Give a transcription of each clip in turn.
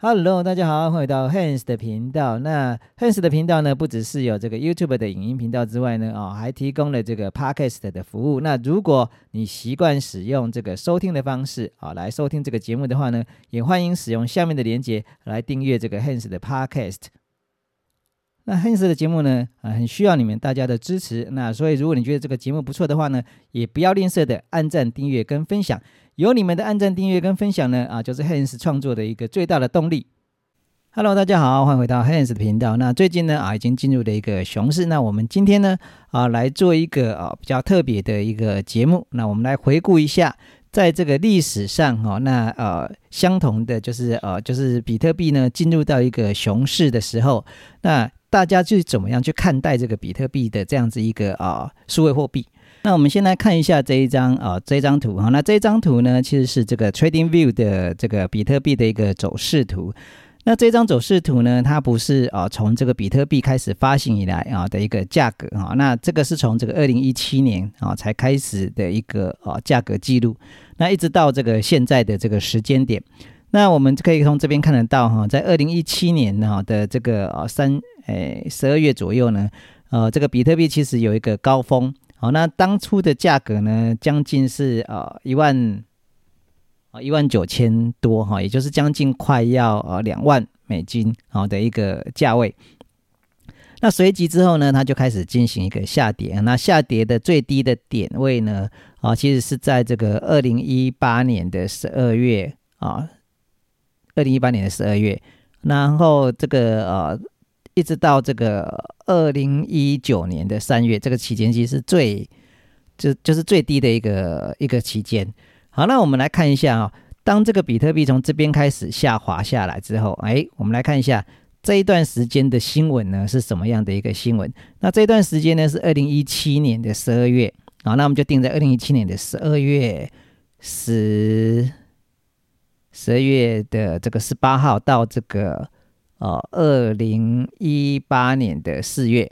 Hello，大家好，欢迎回到 Hans 的频道。那 Hans 的频道呢，不只是有这个 YouTube 的影音频道之外呢，哦，还提供了这个 Podcast 的服务。那如果你习惯使用这个收听的方式啊，来收听这个节目的话呢，也欢迎使用下面的链接来订阅这个 Hans 的 Podcast。那 Hans 的节目呢，啊，很需要你们大家的支持。那所以，如果你觉得这个节目不错的话呢，也不要吝啬的按赞、订阅跟分享。有你们的按赞、订阅跟分享呢，啊，就是 Hans 创作的一个最大的动力。Hello，大家好，欢迎回到 Hans 的频道。那最近呢，啊，已经进入了一个熊市。那我们今天呢，啊，来做一个啊比较特别的一个节目。那我们来回顾一下，在这个历史上，哈，那呃，相同的就是呃，就是比特币呢进入到一个熊市的时候，那大家去怎么样去看待这个比特币的这样子一个啊数位货币？那我们先来看一下这一张啊，这张图哈。那这张图呢，其实是这个 Trading View 的这个比特币的一个走势图。那这张走势图呢，它不是啊从这个比特币开始发行以来啊的一个价格啊，那这个是从这个二零一七年啊才开始的一个啊价格记录。那一直到这个现在的这个时间点，那我们可以从这边看得到哈，在二零一七年呢的这个啊三诶十二月左右呢，呃这个比特币其实有一个高峰。好，那当初的价格呢，将近是呃一万啊一万九千多哈，也就是将近快要呃两万美金好的一个价位。那随即之后呢，它就开始进行一个下跌。那下跌的最低的点位呢，啊，其实是在这个二零一八年的十二月啊，二零一八年的十二月，然后这个呃。一直到这个二零一九年的三月，这个期间其实是最就就是最低的一个一个期间。好，那我们来看一下啊，当这个比特币从这边开始下滑下来之后，哎，我们来看一下这一段时间的新闻呢是什么样的一个新闻？那这段时间呢是二零一七年的十二月，好，那我们就定在二零一七年的十二月十十二月的这个十八号到这个。哦，二零一八年的四月，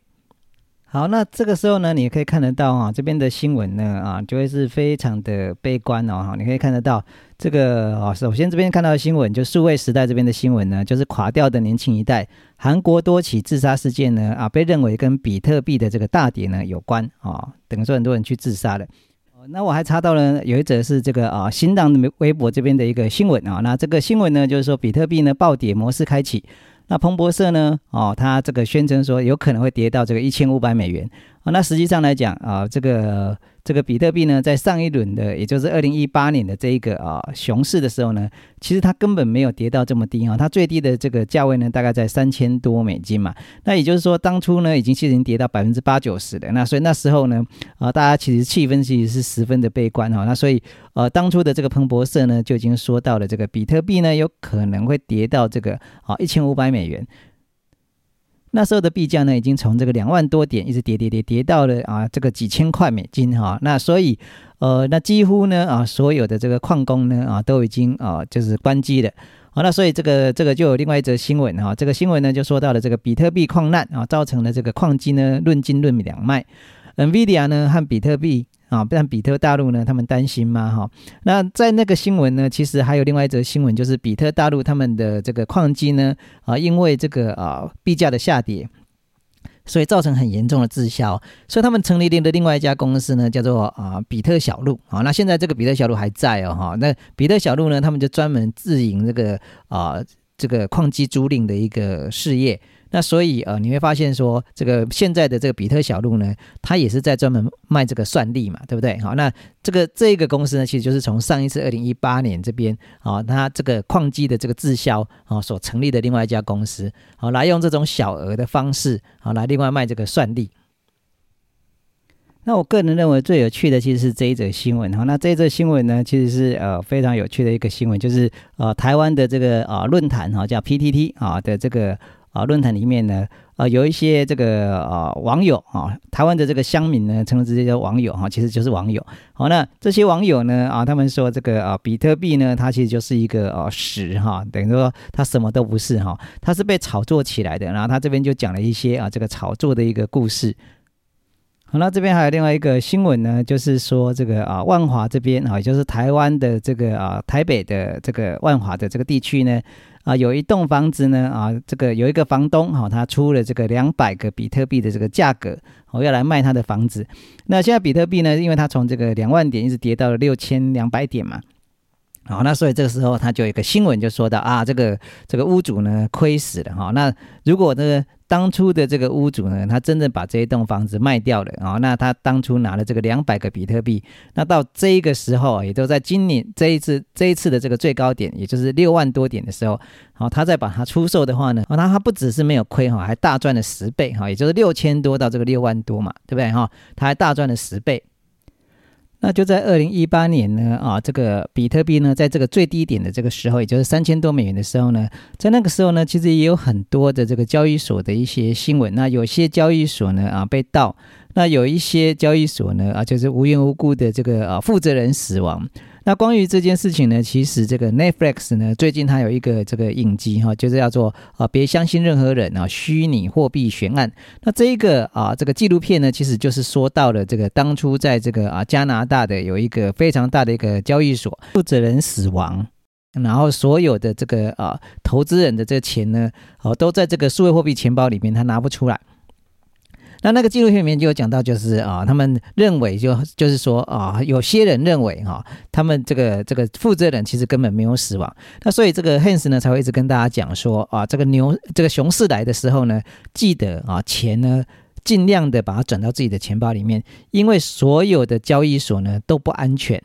好，那这个时候呢，你可以看得到啊，这边的新闻呢，啊，就会是非常的悲观哦，哈，你可以看得到这个啊，首先这边看到的新闻，就数位时代这边的新闻呢，就是垮掉的年轻一代，韩国多起自杀事件呢，啊，被认为跟比特币的这个大跌呢有关啊，等于说很多人去自杀了。那我还查到了有一则是这个啊，新浪的微博这边的一个新闻啊，那这个新闻呢，就是说比特币呢暴跌模式开启。那彭博社呢？哦，他这个宣称说有可能会跌到这个一千五百美元。啊，那实际上来讲啊，这个。这个比特币呢，在上一轮的，也就是二零一八年的这一个啊熊市的时候呢，其实它根本没有跌到这么低啊，它最低的这个价位呢，大概在三千多美金嘛。那也就是说，当初呢，已经其实已经跌到百分之八九十的。那所以那时候呢，啊，大家其实气氛其实是十分的悲观哈。那所以呃，当初的这个彭博社呢，就已经说到了这个比特币呢，有可能会跌到这个啊一千五百美元。那时候的币价呢，已经从这个两万多点一直跌跌跌跌到了啊这个几千块美金哈。那所以呃，那几乎呢啊所有的这个矿工呢啊都已经啊就是关机了。好，那所以这个这个就有另外一则新闻哈。这个新闻呢就说到了这个比特币矿难啊，造成了这个矿机呢论斤论两卖。NVIDIA 呢和比特币。啊，不然比特大陆呢，他们担心吗？哈，那在那个新闻呢，其实还有另外一则新闻，就是比特大陆他们的这个矿机呢，啊，因为这个啊币价的下跌，所以造成很严重的滞销，所以他们成立的另外一家公司呢，叫做啊比特小路。啊，那现在这个比特小路还在哦，哈，那比特小路呢，他们就专门自营这个啊这个矿机租赁的一个事业。那所以呃，你会发现说，这个现在的这个比特小路呢，它也是在专门卖这个算力嘛，对不对？好，那这个这个公司呢，其实就是从上一次二零一八年这边啊，它这个矿机的这个滞销啊所成立的另外一家公司，好，来用这种小额的方式好来另外卖这个算力。那我个人认为最有趣的其实是这一则新闻哈，那这一则新闻呢，其实是呃非常有趣的一个新闻，就是呃台湾的这个啊论坛哈叫 PTT 啊的这个。啊，论坛里面呢，啊，有一些这个啊网友啊，台湾的这个乡民呢，称之这些网友哈，其实就是网友。好，那这些网友呢，啊，他们说这个啊，比特币呢，它其实就是一个啊屎哈，等于说它什么都不是哈，它是被炒作起来的。然后他这边就讲了一些啊，这个炒作的一个故事。好，那这边还有另外一个新闻呢，就是说这个啊万华这边啊，也就是台湾的这个啊台北的这个万华的这个地区呢。啊，有一栋房子呢啊，这个有一个房东哈，他出了这个两百个比特币的这个价格，我要来卖他的房子。那现在比特币呢，因为它从这个两万点一直跌到了六千两百点嘛。好，那所以这个时候他就有一个新闻就说到啊，这个这个屋主呢亏死了哈。那如果呢当初的这个屋主呢，他真正把这一栋房子卖掉了啊，那他当初拿了这个两百个比特币，那到这一个时候，也都在今年这一次这一次的这个最高点，也就是六万多点的时候，好，他再把它出售的话呢，那他不只是没有亏哈，还大赚了十倍哈，也就是六千多到这个六万多嘛，对不对哈？他还大赚了十倍。那就在二零一八年呢，啊，这个比特币呢，在这个最低点的这个时候，也就是三千多美元的时候呢，在那个时候呢，其实也有很多的这个交易所的一些新闻。那有些交易所呢，啊，被盗；那有一些交易所呢，啊，就是无缘无故的这个啊，负责人死亡。那关于这件事情呢，其实这个 Netflix 呢，最近它有一个这个影集哈，就是叫做啊，别相信任何人啊，虚拟货币悬案。那这一个啊，这个纪录片呢，其实就是说到了这个当初在这个啊加拿大的有一个非常大的一个交易所，负责人死亡，然后所有的这个啊投资人的这个钱呢，哦，都在这个数位货币钱包里面，他拿不出来。那那个纪录片里面就有讲到，就是啊，他们认为就就是说啊，有些人认为哈，他们这个这个负责人其实根本没有死亡。那所以这个 Hans 呢才会一直跟大家讲说啊，这个牛这个熊市来的时候呢，记得啊钱呢尽量的把它转到自己的钱包里面，因为所有的交易所呢都不安全。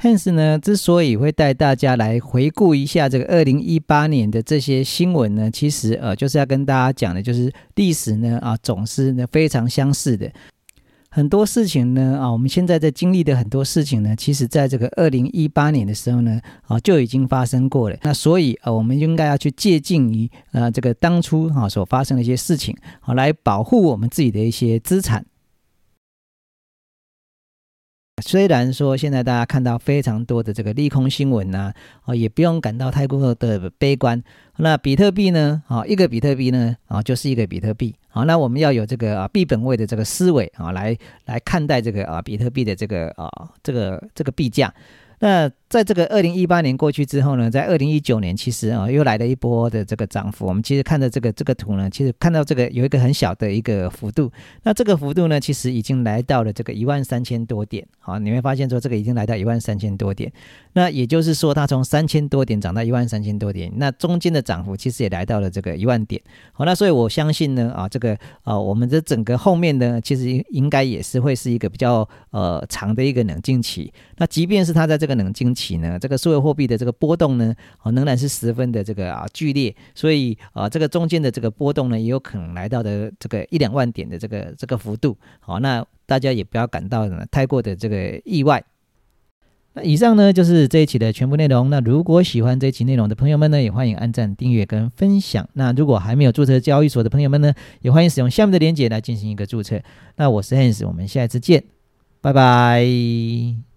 Hans 呢，之所以会带大家来回顾一下这个二零一八年的这些新闻呢，其实呃就是要跟大家讲的，就是历史呢啊总是呢非常相似的，很多事情呢啊我们现在在经历的很多事情呢，其实在这个二零一八年的时候呢啊就已经发生过了。那所以啊我们应该要去借鉴于呃这个当初哈所发生的一些事情，好来保护我们自己的一些资产。虽然说现在大家看到非常多的这个利空新闻呐，哦，也不用感到太过的悲观。那比特币呢？啊，一个比特币呢，啊，就是一个比特币。好，那我们要有这个啊币本位的这个思维啊，来来看待这个啊比特币的这个啊这个这个币价。那在这个二零一八年过去之后呢，在二零一九年，其实啊又来了一波的这个涨幅。我们其实看到这个这个图呢，其实看到这个有一个很小的一个幅度。那这个幅度呢，其实已经来到了这个一万三千多点。好，你会发现说这个已经来到一万三千多点。那也就是说，它从三千多点涨到一万三千多点，那中间的涨幅其实也来到了这个一万点。好，那所以我相信呢，啊，这个啊，我们的整个后面呢，其实应该也是会是一个比较呃长的一个冷静期。那即便是它在这冷静期呢，这个数字货币的这个波动呢，啊，仍然是十分的这个啊剧烈。所以啊，这个中间的这个波动呢，也有可能来到的这个一两万点的这个这个幅度。好，那大家也不要感到太过的这个意外。那以上呢就是这一期的全部内容。那如果喜欢这一期内容的朋友们呢，也欢迎按赞、订阅跟分享。那如果还没有注册交易所的朋友们呢，也欢迎使用下面的链接来进行一个注册。那我是 Hans，我们下一次见，拜拜。